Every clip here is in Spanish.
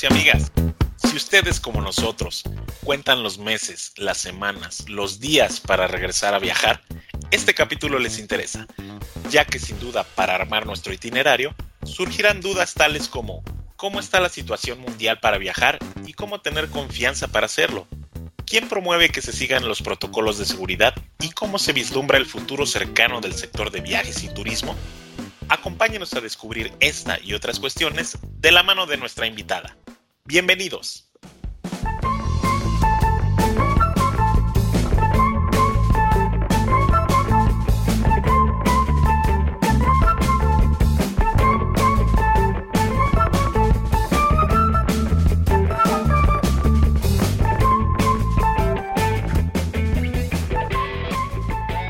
y amigas. Si ustedes como nosotros cuentan los meses, las semanas, los días para regresar a viajar, este capítulo les interesa, ya que sin duda para armar nuestro itinerario surgirán dudas tales como cómo está la situación mundial para viajar y cómo tener confianza para hacerlo. ¿Quién promueve que se sigan los protocolos de seguridad y cómo se vislumbra el futuro cercano del sector de viajes y turismo? Acompáñenos a descubrir esta y otras cuestiones de la mano de nuestra invitada. Bienvenidos.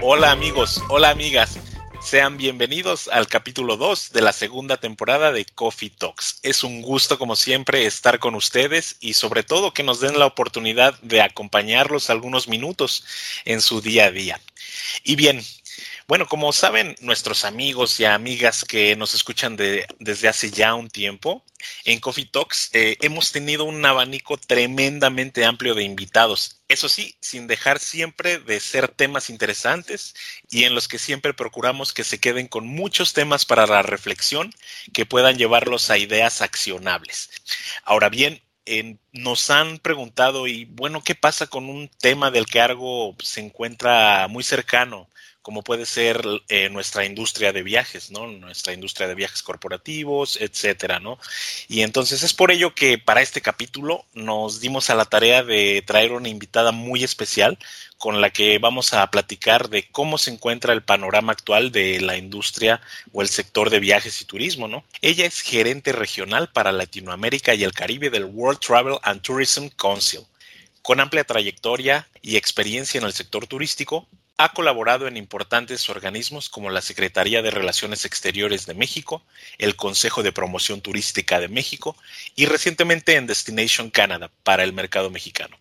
Hola amigos, hola amigas. Sean bienvenidos al capítulo 2 de la segunda temporada de Coffee Talks. Es un gusto, como siempre, estar con ustedes y sobre todo que nos den la oportunidad de acompañarlos algunos minutos en su día a día. Y bien, bueno, como saben nuestros amigos y amigas que nos escuchan desde hace ya un tiempo, en Coffee Talks eh, hemos tenido un abanico tremendamente amplio de invitados. Eso sí, sin dejar siempre de ser temas interesantes y en los que siempre procuramos que se queden con muchos temas para la reflexión que puedan llevarlos a ideas accionables. Ahora bien, nos han preguntado y bueno, ¿qué pasa con un tema del que algo se encuentra muy cercano como puede ser eh, nuestra industria de viajes, ¿no? Nuestra industria de viajes corporativos, etcétera, ¿no? Y entonces es por ello que para este capítulo nos dimos a la tarea de traer una invitada muy especial con la que vamos a platicar de cómo se encuentra el panorama actual de la industria o el sector de viajes y turismo, ¿no? Ella es gerente regional para Latinoamérica y el Caribe del World Travel and Tourism Council. Con amplia trayectoria y experiencia en el sector turístico, ha colaborado en importantes organismos como la Secretaría de Relaciones Exteriores de México, el Consejo de Promoción Turística de México y recientemente en Destination Canada para el mercado mexicano.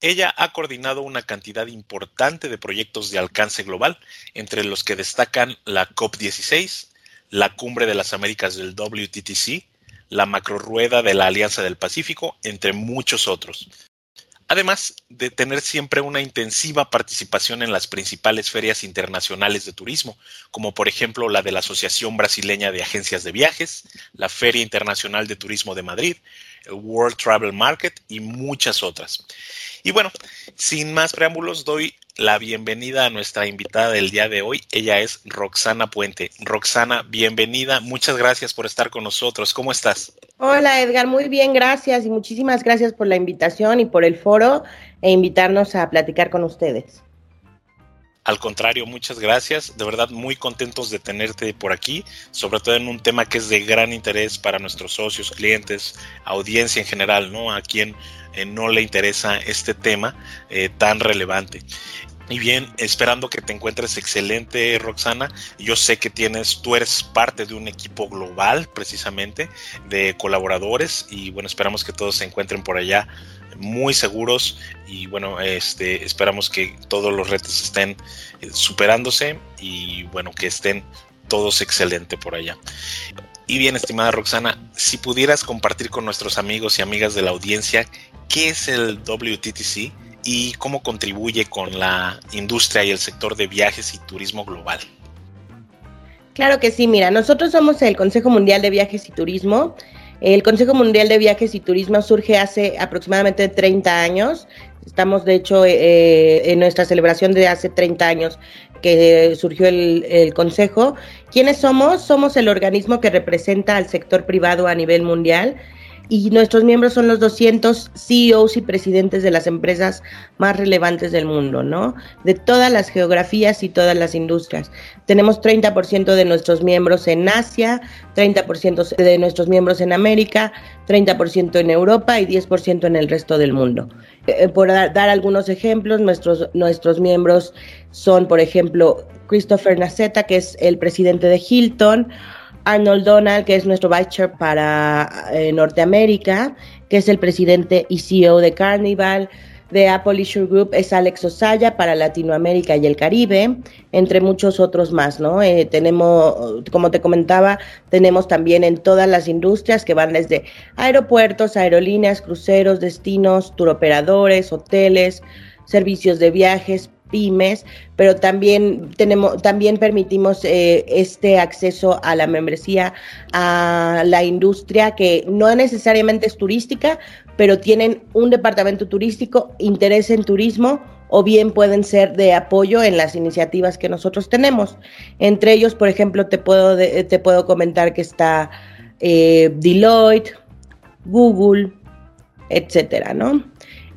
Ella ha coordinado una cantidad importante de proyectos de alcance global, entre los que destacan la COP16, la Cumbre de las Américas del WTTC, la Macrorueda de la Alianza del Pacífico, entre muchos otros además de tener siempre una intensiva participación en las principales ferias internacionales de turismo, como por ejemplo la de la Asociación Brasileña de Agencias de Viajes, la Feria Internacional de Turismo de Madrid, el World Travel Market y muchas otras. Y bueno, sin más preámbulos, doy la bienvenida a nuestra invitada del día de hoy. Ella es Roxana Puente. Roxana, bienvenida. Muchas gracias por estar con nosotros. ¿Cómo estás? Hola Edgar, muy bien, gracias y muchísimas gracias por la invitación y por el foro e invitarnos a platicar con ustedes. Al contrario, muchas gracias. De verdad, muy contentos de tenerte por aquí, sobre todo en un tema que es de gran interés para nuestros socios, clientes, audiencia en general, ¿no? A quien eh, no le interesa este tema eh, tan relevante. Y bien, esperando que te encuentres excelente, Roxana. Yo sé que tienes, tú eres parte de un equipo global, precisamente, de colaboradores. Y bueno, esperamos que todos se encuentren por allá muy seguros y bueno, este, esperamos que todos los retos estén eh, superándose y bueno, que estén todos excelentes por allá. Y bien, estimada Roxana, si pudieras compartir con nuestros amigos y amigas de la audiencia qué es el WTTC y cómo contribuye con la industria y el sector de viajes y turismo global. Claro que sí, mira, nosotros somos el Consejo Mundial de Viajes y Turismo el Consejo Mundial de Viajes y Turismo surge hace aproximadamente 30 años. Estamos, de hecho, eh, eh, en nuestra celebración de hace 30 años que surgió el, el, Consejo. ¿Quiénes somos? Somos el organismo que representa al sector privado a nivel mundial y nuestros miembros son los 200 CEOs y presidentes de las empresas más relevantes del mundo, ¿no? De todas las geografías y todas las industrias. Tenemos 30% de nuestros miembros en Asia, 30% de nuestros miembros en América, 30% en Europa y 10% en el resto del mundo. Eh, por dar algunos ejemplos, nuestros, nuestros miembros son, por ejemplo, Christopher Naceta, que es el presidente de Hilton, Arnold Donald, que es nuestro vice para eh, Norteamérica, que es el presidente y CEO de Carnival, de Apple Leisure Group es Alex Osaya para Latinoamérica y el Caribe, entre muchos otros más, ¿no? Eh, tenemos, como te comentaba, tenemos también en todas las industrias que van desde aeropuertos, aerolíneas, cruceros, destinos, turoperadores, hoteles, servicios de viajes, pymes, pero también tenemos, también permitimos eh, este acceso a la membresía a la industria que no necesariamente es turística, pero tienen un departamento turístico, interés en turismo o bien pueden ser de apoyo en las iniciativas que nosotros tenemos. Entre ellos, por ejemplo, te puedo, te puedo comentar que está eh, Deloitte, Google, etcétera, ¿no?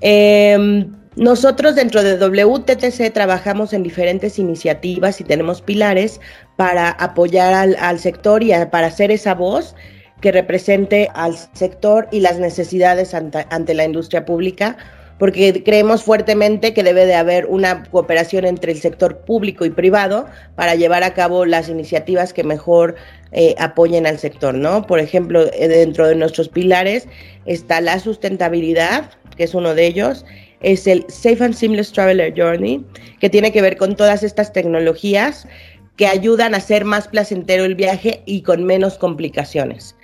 Em, nosotros dentro de WTTC trabajamos en diferentes iniciativas y tenemos pilares para apoyar al, sector y para hacer esa voz que represente al sector y las necesidades ante, la industria pública, porque creemos fuertemente que debe de haber una cooperación entre el sector público y privado para llevar a cabo las iniciativas que mejor eh, apoyen al sector, ¿no? Por ejemplo, eh, dentro de nuestros pilares está la sustentabilidad, que es uno de ellos, es el Safe and Seamless Traveler Journey, que tiene que ver con todas estas tecnologías que ayudan a hacer más placentero el viaje y con menos complicaciones.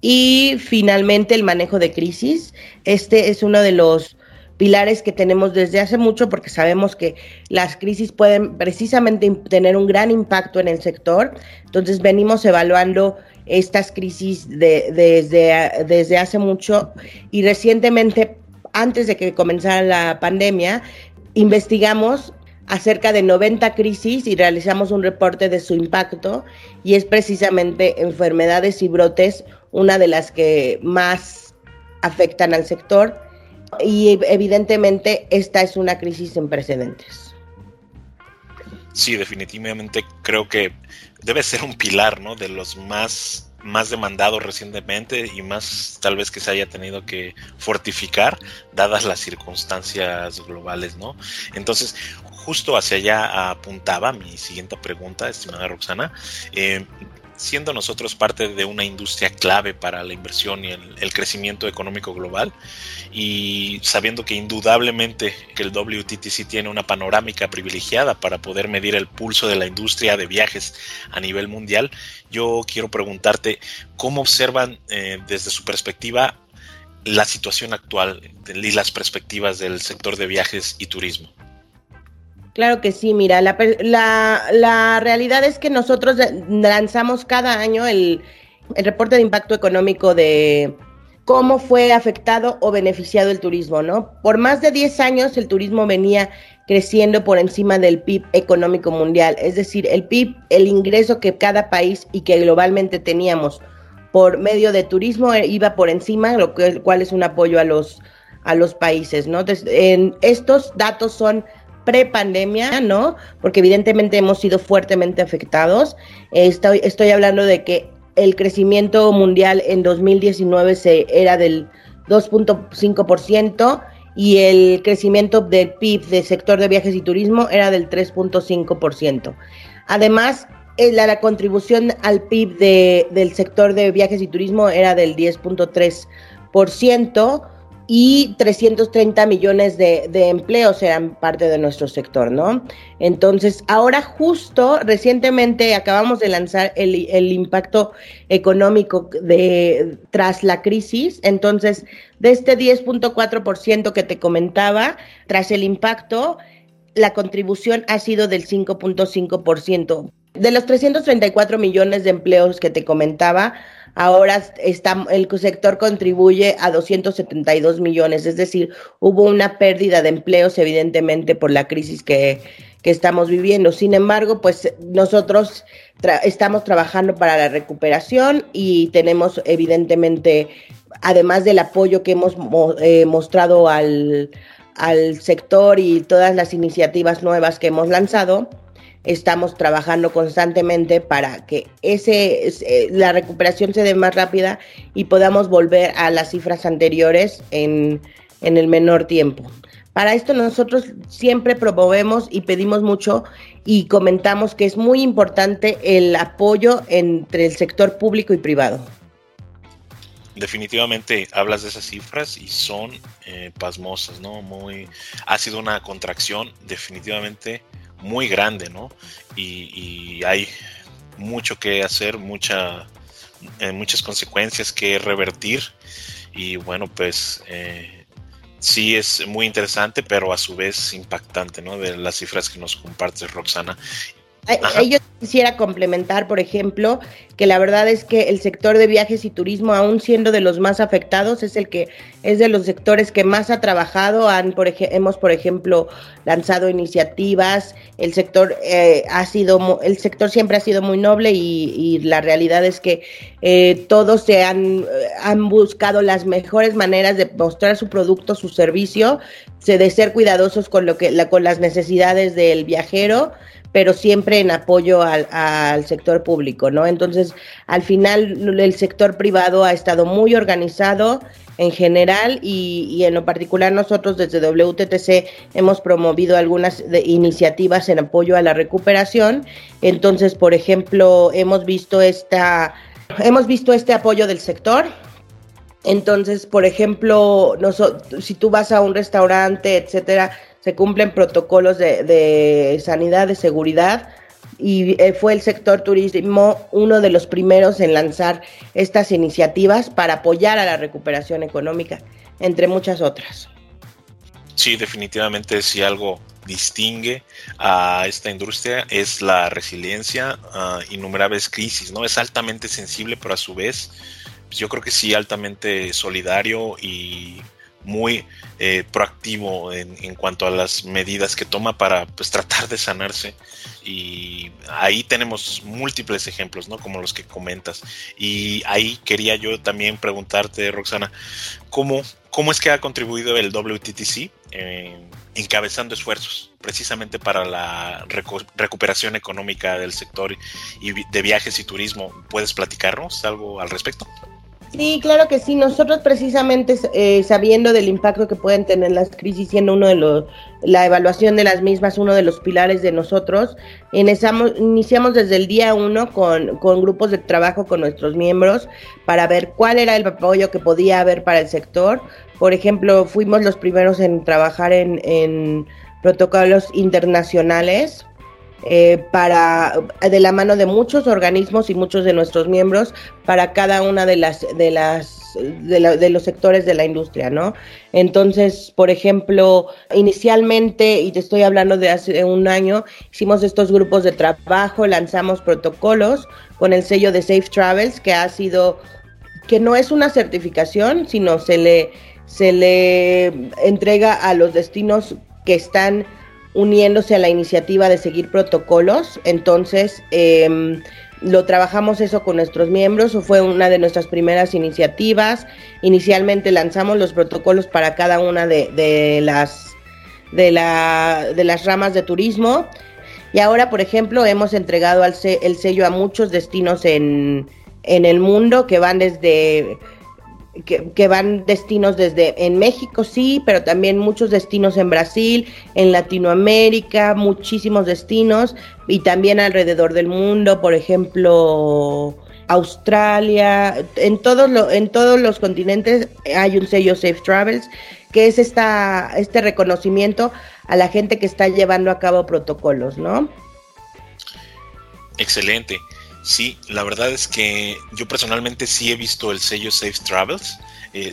Y finalmente el manejo de crisis. Este es uno de los pilares que tenemos desde hace mucho porque sabemos que las crisis pueden precisamente tener un gran impacto en el sector. Entonces venimos evaluando estas crisis desde, desde hace mucho y recientemente antes de que comenzara la pandemia, investigamos acerca de 90 crisis y realizamos un reporte de su impacto y es precisamente enfermedades y brotes una de las que más afectan al sector y evidentemente esta es una crisis sin precedentes. Sí, definitivamente creo que debe ser un pilar, ¿no? De los más más demandado recientemente y más tal vez que se haya tenido que fortificar dadas las circunstancias globales, ¿no? Entonces, justo hacia allá apuntaba mi siguiente pregunta, estimada Roxana. Eh, siendo nosotros parte de una industria clave para la inversión y el, crecimiento económico global y sabiendo que indudablemente que el WTTC tiene una panorámica privilegiada para poder medir el pulso de la industria de viajes a nivel mundial, yo quiero preguntarte cómo observan eh, desde su perspectiva la situación actual y las perspectivas del sector de viajes y turismo. Claro que sí, mira, la, la, realidad es que nosotros lanzamos cada año el, el, reporte de impacto económico de cómo fue afectado o beneficiado el turismo, ¿no? Por más de 10 años el turismo venía creciendo por encima del PIB económico mundial, es decir, el PIB, el ingreso que cada país y que globalmente teníamos por medio de turismo eh, iba por encima, lo cual es un apoyo a los, a los países, ¿no? En, estos datos son pre-pandemia, ¿no? Porque evidentemente hemos sido fuertemente afectados. Estoy, hablando de que el crecimiento mundial en 2019 se, era del 2.5% y el crecimiento del PIB del sector de viajes y turismo era del 3.5%. Además, eh, la, la, contribución al PIB de, del sector de viajes y turismo era del 10.3%, y 330 millones de, empleos eran parte de nuestro sector, ¿no? Entonces, ahora justo recientemente acabamos de lanzar el, el impacto económico de, tras la crisis, entonces, de este 10.4% que te comentaba, tras el impacto, la contribución ha sido del 5.5%. De los 334 millones de empleos que te comentaba, ahora está, el sector contribuye a 272 millones, es decir, hubo una pérdida de empleos evidentemente por la crisis que, que estamos viviendo. Sin embargo, pues nosotros estamos trabajando para la recuperación y tenemos evidentemente, además del apoyo que hemos eh, mostrado al, al sector y todas las iniciativas nuevas que hemos lanzado, estamos trabajando constantemente para que ese, eh, la recuperación se dé más rápida y podamos volver a las cifras anteriores en, en el menor tiempo. Para esto nosotros siempre promovemos y pedimos mucho y comentamos que es muy importante el apoyo entre el sector público y privado. definitivamente hablas de esas cifras y son eh, pasmosas, ¿no? Muy, ha sido una contracción definitivamente muy grande, ¿no? Y, hay mucho que hacer, mucha, eh, muchas consecuencias que revertir y bueno, pues eh, sí es muy interesante, pero a su vez impactante, ¿no? De las cifras que nos comparte Roxana. Yo quisiera complementar, por ejemplo, que la verdad es que el sector de viajes y turismo, aún siendo de los más afectados, es el que es de los sectores que más ha trabajado. Han, por hemos, por ejemplo, lanzado iniciativas. El sector eh, ha sido, el sector siempre ha sido muy noble y, la realidad es que eh, todos se han, han buscado las mejores maneras de mostrar su producto, su servicio, de ser cuidadosos con lo que, la, con las necesidades del viajero pero siempre en apoyo al, sector público, ¿no? Entonces, al final, el sector privado ha estado muy organizado en general y, en lo particular nosotros desde WTTC hemos promovido algunas iniciativas en apoyo a la recuperación. Entonces, por ejemplo, hemos visto esta, hemos visto este apoyo del sector. Entonces, por ejemplo, si tú vas a un restaurante, etcétera, se cumplen protocolos de, sanidad, de seguridad, y eh, fue el sector turismo uno de los primeros en lanzar estas iniciativas para apoyar a la recuperación económica, entre muchas otras. Sí, definitivamente si algo distingue a esta industria es la resiliencia a innumerables crisis, ¿no? Es altamente sensible, pero a su vez, pues, yo creo que sí, altamente solidario y muy eh, proactivo en, cuanto a las medidas que toma para pues, tratar de sanarse. Y ahí tenemos múltiples ejemplos, ¿no? Como los que comentas. Y ahí quería yo también preguntarte, Roxana, ¿cómo, cómo es que ha contribuido el WTTC eh, encabezando esfuerzos precisamente para la recuperación económica del sector y de viajes y turismo? ¿Puedes platicarnos algo al respecto? Sí, claro que sí. Nosotros precisamente eh, sabiendo del impacto que pueden tener las crisis, siendo uno de los, la evaluación de las mismas, uno de los pilares de nosotros, iniciamos, iniciamos desde el día uno con, con grupos de trabajo con nuestros miembros para ver cuál era el apoyo que podía haber para el sector. Por ejemplo, fuimos los primeros en trabajar en, en protocolos internacionales eh, para de la mano de muchos organismos y muchos de nuestros miembros para cada una de las de las de, los sectores de la industria, ¿no? Entonces, por ejemplo, inicialmente, y te estoy hablando de hace un año, hicimos estos grupos de trabajo, lanzamos protocolos con el sello de Safe Travels, que ha sido, que no es una certificación, sino se le, se le entrega a los destinos que están uniéndose a la iniciativa de seguir protocolos. Entonces, em, lo trabajamos eso con nuestros miembros, fue una de nuestras primeras iniciativas. Inicialmente lanzamos los protocolos para cada una de, las de, la, de las ramas de turismo. Y ahora, por ejemplo, hemos entregado el sello a muchos destinos en, en el mundo que van desde que, van destinos desde en México, sí, pero también muchos destinos en Brasil, en Latinoamérica, muchísimos destinos y también alrededor del mundo, por ejemplo, Australia, en todos, lo, en todos los continentes hay un sello Safe Travels, que es esta, este reconocimiento a la gente que está llevando a cabo protocolos, ¿no? Excelente. Sí, la verdad es que yo personalmente sí he visto el sello Safe Travels. Eh,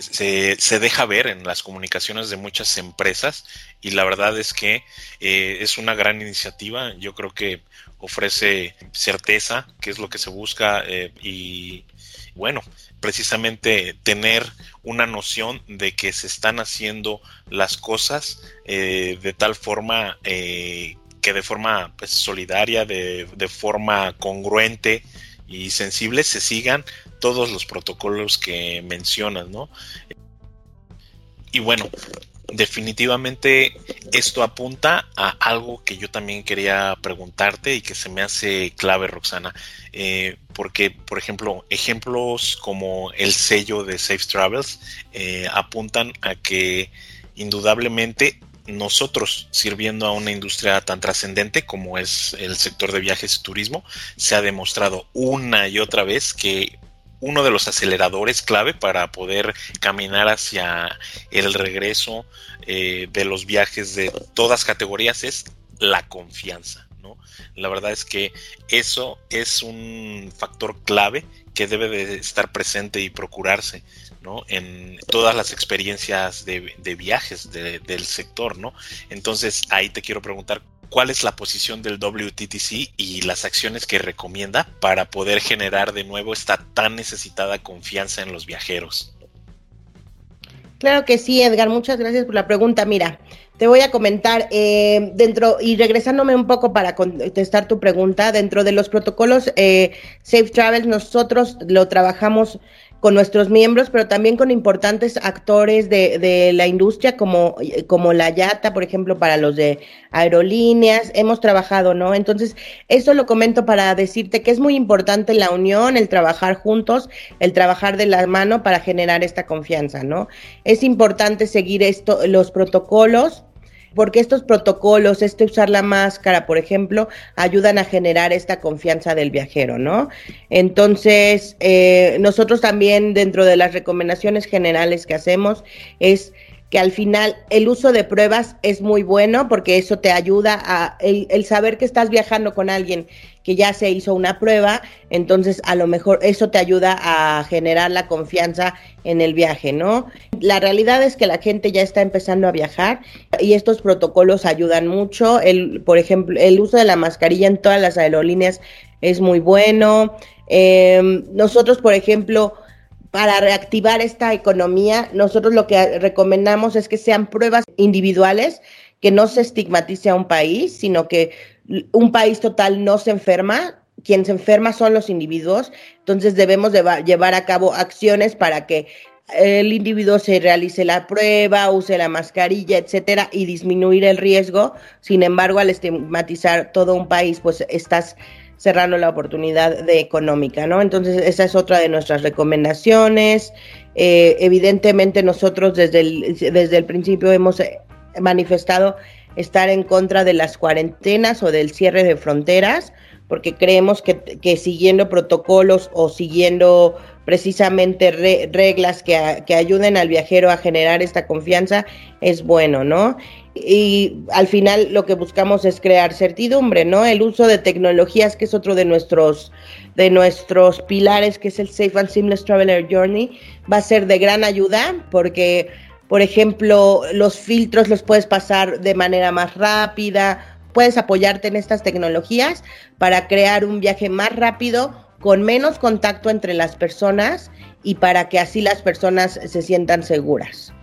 se, deja ver en las comunicaciones de muchas empresas y la verdad es que eh, es una gran iniciativa. Yo creo que ofrece certeza, que es lo que se busca eh, y bueno, precisamente tener una noción de que se están haciendo las cosas de tal forma que de forma pues, solidaria, de, de forma congruente y sensible se sigan todos los protocolos que mencionas, ¿no? Y bueno, definitivamente esto apunta a algo que yo también quería preguntarte y que se me hace clave, Roxana, eh, porque, por ejemplo, ejemplos como el sello de Safe Travels eh, apuntan a que indudablemente nosotros sirviendo a una industria tan trascendente como es el sector de viajes y turismo, se ha demostrado una y otra vez que uno de los aceleradores clave para poder caminar hacia el regreso eh, de los viajes de todas categorías es la confianza. ¿no? La verdad es que eso es un factor clave que debe de estar presente y procurarse ¿no? en todas las experiencias de, viajes del sector. ¿no? Entonces ahí te quiero preguntar cuál es la posición del WTTC y las acciones que recomienda para poder generar de nuevo esta tan necesitada confianza en los viajeros. Claro que sí, Edgar, muchas gracias por la pregunta. Mira, te voy a comentar eh, dentro y regresándome un poco para contestar tu pregunta, dentro de los protocolos eh, Safe Travels nosotros lo trabajamos con nuestros miembros, pero también con importantes actores de, de, la industria como, como la YATA, por ejemplo, para los de aerolíneas, hemos trabajado, ¿no? Entonces, eso lo comento para decirte que es muy importante la unión, el trabajar juntos, el trabajar de la mano para generar esta confianza, ¿no? Es importante seguir esto, los protocolos porque estos protocolos, este usar la máscara, por ejemplo, ayudan a generar esta confianza del viajero, ¿no? Entonces, eh, nosotros también dentro de las recomendaciones generales que hacemos es que al final el uso de pruebas es muy bueno porque eso te ayuda a el, saber que estás viajando con alguien que ya se hizo una prueba, entonces a lo mejor eso te ayuda a generar la confianza en el viaje, ¿no? La realidad es que la gente ya está empezando a viajar y estos protocolos ayudan mucho. El, por ejemplo, el uso de la mascarilla en todas las aerolíneas es muy bueno. Em, nosotros, por ejemplo, para reactivar esta economía, nosotros lo que recomendamos es que sean pruebas individuales, que no se estigmatice a un país, sino que un país total no se enferma, quien se enferma son los individuos, entonces debemos de llevar a cabo acciones para que el individuo se realice la prueba, use la mascarilla, etcétera, y disminuir el riesgo. Sin embargo, al estigmatizar todo un país, pues estás cerrando la oportunidad de económica, ¿no? Entonces, esa es otra de nuestras recomendaciones. Eh, evidentemente, nosotros desde el, desde el principio hemos eh, manifestado estar en contra de las cuarentenas o del cierre de fronteras, porque creemos que, siguiendo protocolos o siguiendo precisamente reglas que, que, ayuden al viajero a generar esta confianza es bueno, ¿no? y al final lo que buscamos es crear certidumbre, ¿no? El uso de tecnologías, que es otro de nuestros, de nuestros pilares, que es el Safe and Seamless Traveler Journey, va a ser de gran ayuda porque, por ejemplo, los filtros los puedes pasar de manera más rápida, puedes apoyarte en estas tecnologías para crear un viaje más rápido, con menos contacto entre las personas y para que así las personas se sientan seguras.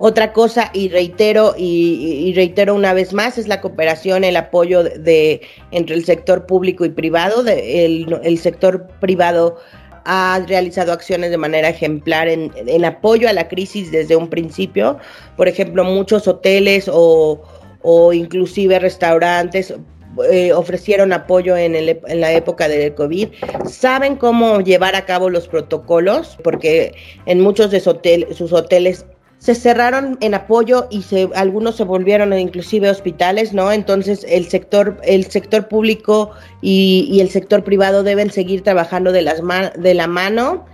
Otra cosa, y reitero, y, reitero una vez más, es la cooperación, el apoyo de, entre el sector público y privado. El, sector privado ha realizado acciones de manera ejemplar en, en, apoyo a la crisis desde un principio. Por ejemplo, muchos hoteles o, o inclusive restaurantes eh, ofrecieron apoyo en, el, en, la época del COVID, saben cómo llevar a cabo los protocolos, porque en muchos de sus hoteles se cerraron en apoyo y se, algunos se volvieron inclusive hospitales, ¿no? Entonces el sector, el sector público y, el sector privado deben seguir trabajando de, las de la mano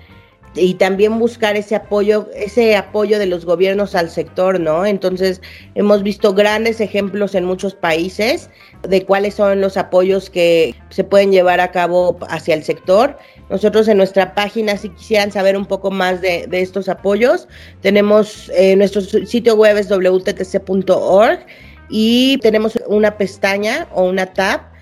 y también buscar ese apoyo, ese apoyo de los gobiernos al sector, ¿no? Entonces, hemos visto grandes ejemplos en muchos países de cuáles son los apoyos que se pueden llevar a cabo hacia el sector. Nosotros en nuestra página, si quisieran saber un poco más de, estos apoyos, tenemos eh, nuestro sitio web es wttc.org y tenemos una pestaña o una tab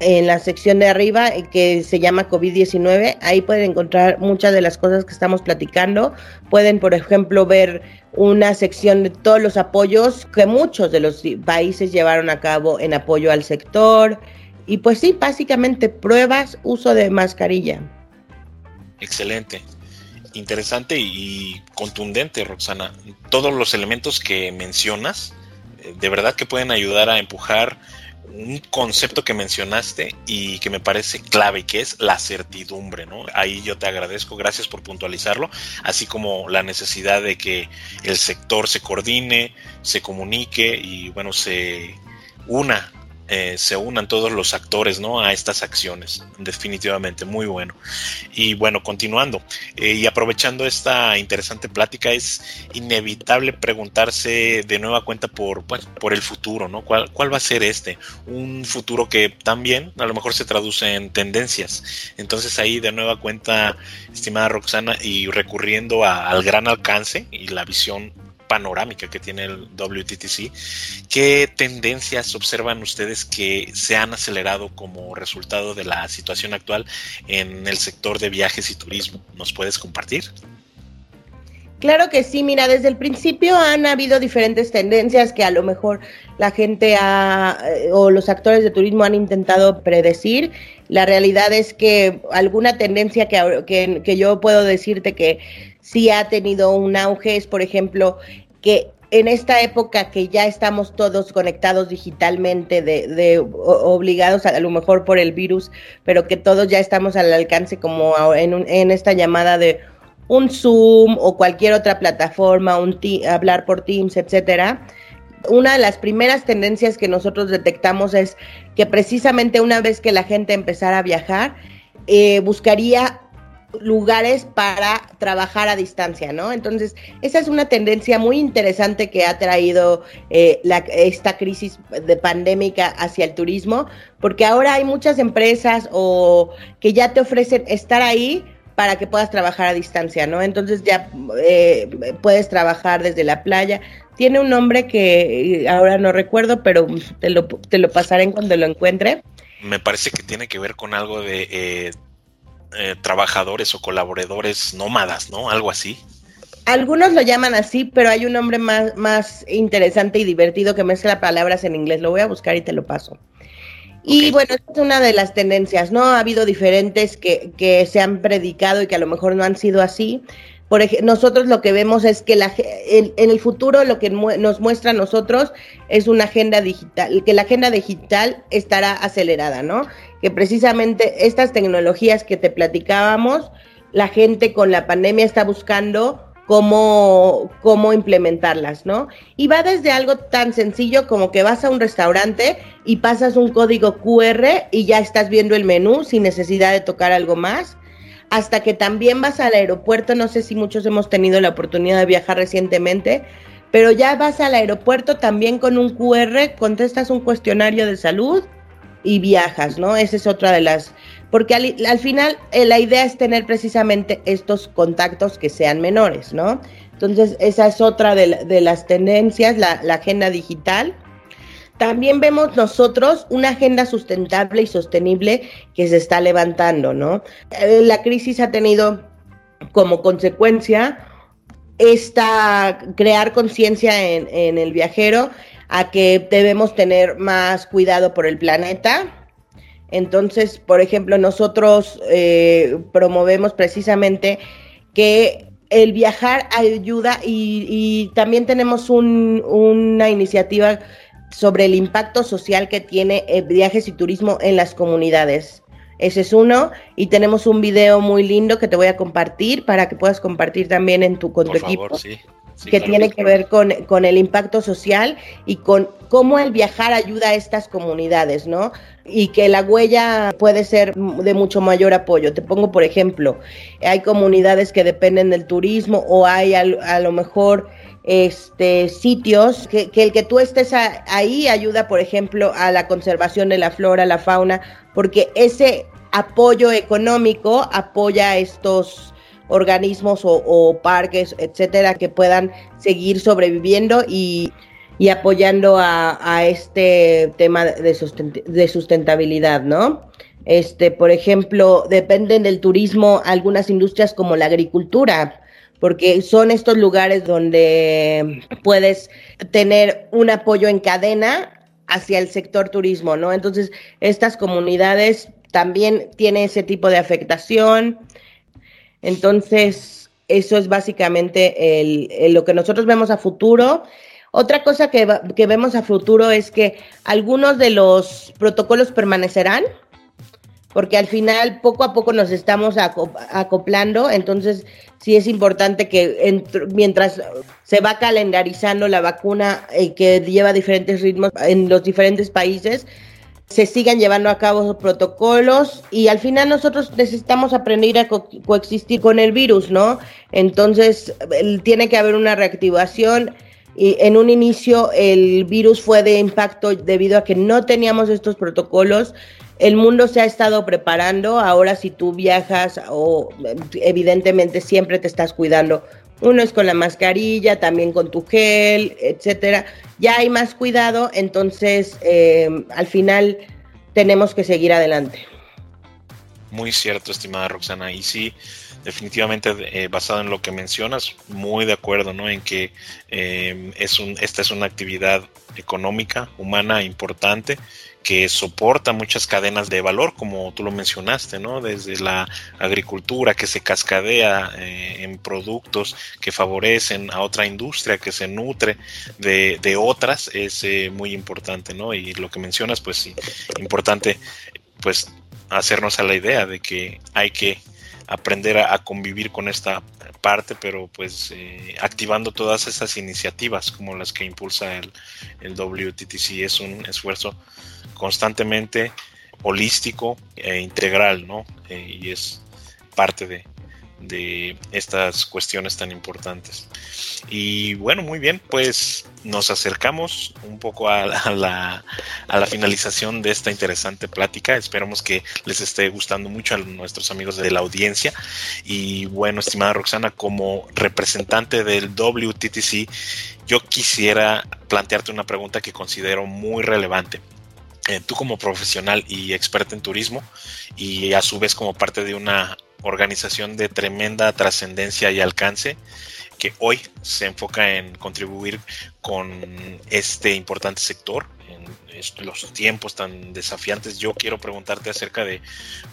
en la sección de arriba eh, que se llama COVID-19. Ahí pueden encontrar muchas de las cosas que estamos platicando. Pueden, por ejemplo, ver una sección de todos los apoyos que muchos de los países llevaron a cabo en apoyo al sector. Y pues sí, básicamente pruebas, uso de mascarilla. Excelente. Interesante y contundente, Roxana. Todos los elementos que mencionas, eh, de verdad que pueden ayudar a empujar un concepto que mencionaste y que me parece clave, que es la certidumbre, ¿no? Ahí yo te agradezco, gracias por puntualizarlo, así como la necesidad de que el sector se coordine, se comunique y, bueno, se una eh, se unan todos los actores ¿no? a estas acciones. Definitivamente, muy bueno. Y bueno, continuando eh, y aprovechando esta interesante plática, es inevitable preguntarse de nueva cuenta por, por el futuro, ¿no? ¿Cuál, ¿Cuál va a ser este? Un futuro que también a lo mejor se traduce en tendencias. Entonces ahí de nueva cuenta, estimada Roxana, y recurriendo al gran alcance y la visión panorámica que tiene el WTTC, ¿qué tendencias observan ustedes que se han acelerado como resultado de la situación actual en el sector de viajes y turismo? ¿Nos puedes compartir? Claro que sí, mira, desde el principio han habido diferentes tendencias que a lo mejor la gente ha, eh, o los actores de turismo han intentado predecir. La realidad es que alguna tendencia que, que, que yo puedo decirte que sí ha tenido un auge es, por ejemplo, que en esta época que ya estamos todos conectados digitalmente, de, obligados a, lo mejor por el virus, pero que todos ya estamos al alcance como en, en esta llamada de un Zoom o cualquier otra plataforma, un hablar por Teams, etcétera. Una de las primeras tendencias que nosotros detectamos es que precisamente una vez que la gente empezara a viajar, eh, buscaría lugares para trabajar a distancia, ¿no? Entonces, esa es una tendencia muy interesante que ha traído eh, esta crisis de pandémica hacia el turismo, porque ahora hay muchas empresas o que ya te ofrecen estar ahí para que puedas trabajar a distancia, ¿no? Entonces ya eh, puedes trabajar desde la playa. Tiene un nombre que ahora no recuerdo, pero te lo, te lo pasaré cuando lo encuentre. Me parece que tiene que ver con algo de eh, eh, trabajadores o colaboradores nómadas, ¿no? Algo así. Algunos lo llaman así, pero hay un nombre más, más interesante y divertido que mezcla palabras en inglés. Lo voy a buscar y te lo paso. Y bueno, esta es una de las tendencias, ¿no? Ha habido diferentes que, que se han predicado y que a lo mejor no han sido así. Por ejemplo, nosotros lo que vemos es que la, en, en el futuro lo que nos muestra a nosotros es una agenda digital, que la agenda digital estará acelerada, ¿no? Que precisamente estas tecnologías que te platicábamos, la gente con la pandemia está buscando cómo, cómo implementarlas, ¿no? Y va desde algo tan sencillo como que vas a un restaurante y pasas un código QR y ya estás viendo el menú sin necesidad de tocar algo más hasta que también vas al aeropuerto, no sé si muchos hemos tenido la oportunidad de viajar recientemente, pero ya vas al aeropuerto también con un QR, contestas un cuestionario de salud y viajas, ¿no? Esa es otra de las... Porque al, final eh, la idea es tener precisamente estos contactos que sean menores, ¿no? Entonces, esa es otra de, las tendencias, la, la agenda digital también vemos nosotros una agenda sustentable y sostenible que se está levantando, ¿no? Eh, la crisis ha tenido como consecuencia esta crear conciencia en, el viajero a que debemos tener más cuidado por el planeta. Entonces, por ejemplo, nosotros eh, promovemos precisamente que el viajar ayuda y, también tenemos una iniciativa sobre el impacto social que tiene eh, viajes y turismo en las comunidades. Ese es uno. Y tenemos un video muy lindo que te voy a compartir para que puedas compartir también en tu, con tu equipo. que tiene que ver con, con, el impacto social y con cómo el viajar ayuda a estas comunidades, ¿no? Y que la huella puede ser de mucho mayor apoyo. Te pongo, por ejemplo, hay comunidades que dependen del turismo o hay a, a lo mejor este, sitios, que, el que tú estés ahí ayuda, por ejemplo, a la conservación de la flora, la fauna, porque ese apoyo económico apoya a estos organismos o, parques, etcétera, que puedan seguir sobreviviendo y, y apoyando a, a, este tema de, de sustentabilidad, ¿no? Este, por ejemplo, dependen del turismo algunas industrias como la agricultura porque son estos lugares donde puedes tener un apoyo en cadena hacia el sector turismo, ¿no? Entonces, estas comunidades también tienen ese tipo de afectación. Entonces, eso es básicamente lo que nosotros vemos a futuro. Otra cosa que, que vemos a futuro es que algunos de los protocolos permanecerán, porque al final poco a poco nos estamos acoplando, entonces sí es importante que mientras se va calendarizando la vacuna eh, que lleva diferentes ritmos en los diferentes países, se sigan llevando a cabo los protocolos y al final nosotros necesitamos aprender a coexistir con el virus, ¿no? Entonces tiene que haber una reactivación. Y en un inicio el virus fue de impacto debido a que no teníamos estos protocolos. El mundo se ha estado preparando. Ahora si tú viajas o evidentemente siempre te estás cuidando. Uno es con la mascarilla, también con tu gel, etcétera ya hay más cuidado, entonces eh, al final tenemos que seguir adelante. Muy cierto, estimada Roxana. Y sí, definitivamente eh, basado en lo que mencionas, muy de acuerdo, ¿no? En que eh, es un, esta es una actividad económica, humana importante que soporta muchas cadenas de valor, como tú lo mencionaste, ¿no? Desde la agricultura que se cascadea eh, en productos que favorecen a otra industria que se nutre de, otras, es eh, muy importante, ¿no? Y lo que mencionas, pues sí, importante, pues hacernos a la idea de que hay que aprender a, convivir con esta parte, pero pues eh, activando todas esas iniciativas como las que impulsa el, el WTTC es un esfuerzo constantemente holístico e integral, ¿no? Eh, y es parte de, de estas cuestiones tan importantes. Y bueno, muy bien, pues nos acercamos un poco a, la, a, la, finalización de esta interesante plática. Esperamos que les esté gustando mucho a nuestros amigos de la audiencia. Y bueno, estimada Roxana, como representante del WTTC, yo quisiera plantearte una pregunta que considero muy relevante. Eh, tú como profesional y experta en turismo y a su vez como parte de una organización de tremenda trascendencia y alcance que hoy se enfoca en contribuir con este importante sector en los tiempos tan desafiantes, yo quiero preguntarte acerca de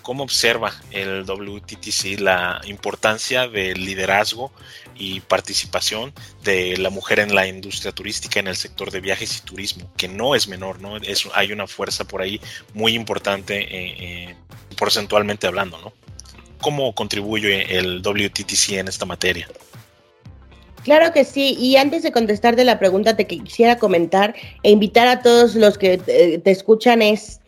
cómo observa el WTTC la importancia del liderazgo y participación de la mujer en la industria turística, en el sector de viajes y turismo, que no es menor, ¿no? Es, hay una fuerza por ahí muy importante eh, eh, porcentualmente hablando, ¿no? ¿Cómo contribuye el WTTC en esta materia? Claro que sí, y antes de contestarte la pregunta te quisiera comentar e invitar a todos los que te, escuchan es,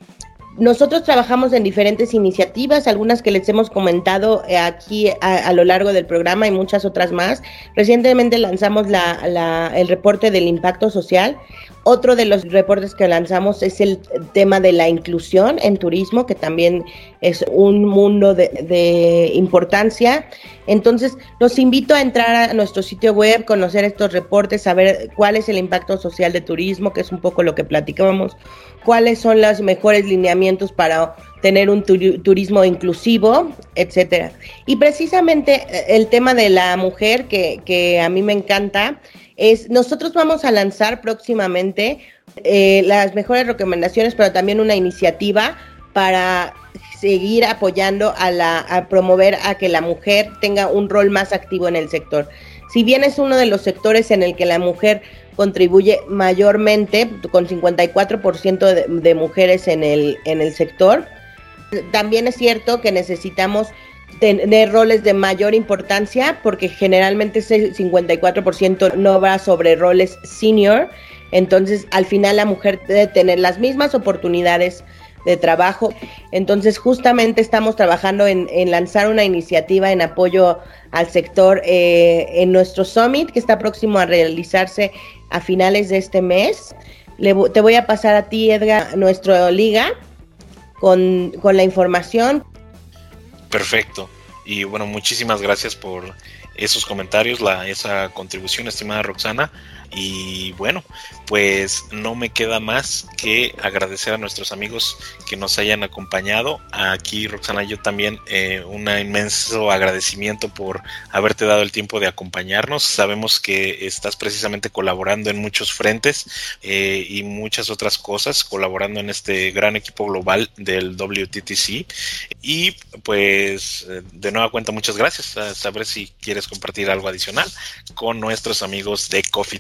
nosotros trabajamos en diferentes iniciativas, algunas que les hemos comentado eh, aquí a, lo largo del programa y muchas otras más. Recientemente lanzamos la, el reporte del impacto social. Otro de los reportes que lanzamos es el tema de la inclusión en turismo, que también es un mundo de, importancia. Entonces, los invito a entrar a nuestro sitio web, conocer estos reportes, saber cuál es el impacto social de turismo, que es un poco lo que platicábamos, cuáles son los mejores lineamientos para tener un turismo inclusivo, etcétera. Y precisamente eh, el tema de la mujer, que, que a mí me encanta, es nosotros vamos a lanzar próximamente eh, las mejores recomendaciones, pero también una iniciativa para seguir apoyando a la a promover a que la mujer tenga un rol más activo en el sector. Si bien es uno de los sectores en el que la mujer contribuye mayormente, con 54% de, de mujeres en el, en el sector, también es cierto que necesitamos tener roles de mayor importancia porque generalmente ese 54% no va sobre roles senior, entonces al final la mujer debe tener las mismas oportunidades de trabajo. Entonces justamente estamos trabajando en, lanzar una iniciativa en apoyo al sector eh, en nuestro summit que está próximo a realizarse a finales de este mes. te voy a pasar a ti, Edgar, nuestro liga con, con la información. Perfecto. Y bueno, muchísimas gracias por esos comentarios, la, esa contribución, estimada Roxana. Y bueno, pues no me queda más que agradecer a nuestros amigos que nos hayan acompañado. Aquí, Roxana, yo también eh, un inmenso agradecimiento por haberte dado el tiempo de acompañarnos. Sabemos que estás precisamente colaborando en muchos frentes eh, y muchas otras cosas, colaborando en este gran equipo global del WTTC. Y pues de nueva cuenta, muchas gracias. A saber si quieres compartir algo adicional con nuestros amigos de Coffee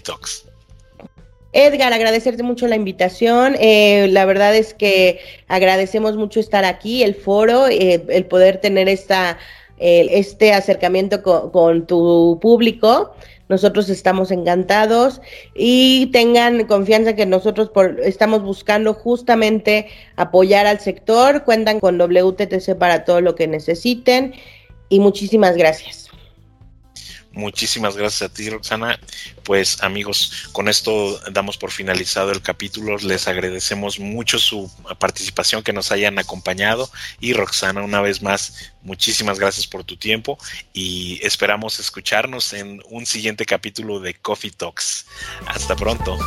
Edgar, agradecerte mucho la invitación. Eh, la verdad es que agradecemos mucho estar aquí, el foro, eh, el poder tener esta, este acercamiento con, tu público. nosotros estamos encantados y tengan confianza que nosotros por, estamos buscando justamente apoyar al sector, cuentan con WTTC para todo lo que necesiten y muchísimas gracias. Muchísimas gracias a ti, Roxana. Pues amigos, con esto damos por finalizado el capítulo. Les agradecemos mucho su participación, que nos hayan acompañado. Y Roxana, una vez más, muchísimas gracias por tu tiempo y esperamos escucharnos en un siguiente capítulo de Coffee Talks. Hasta pronto.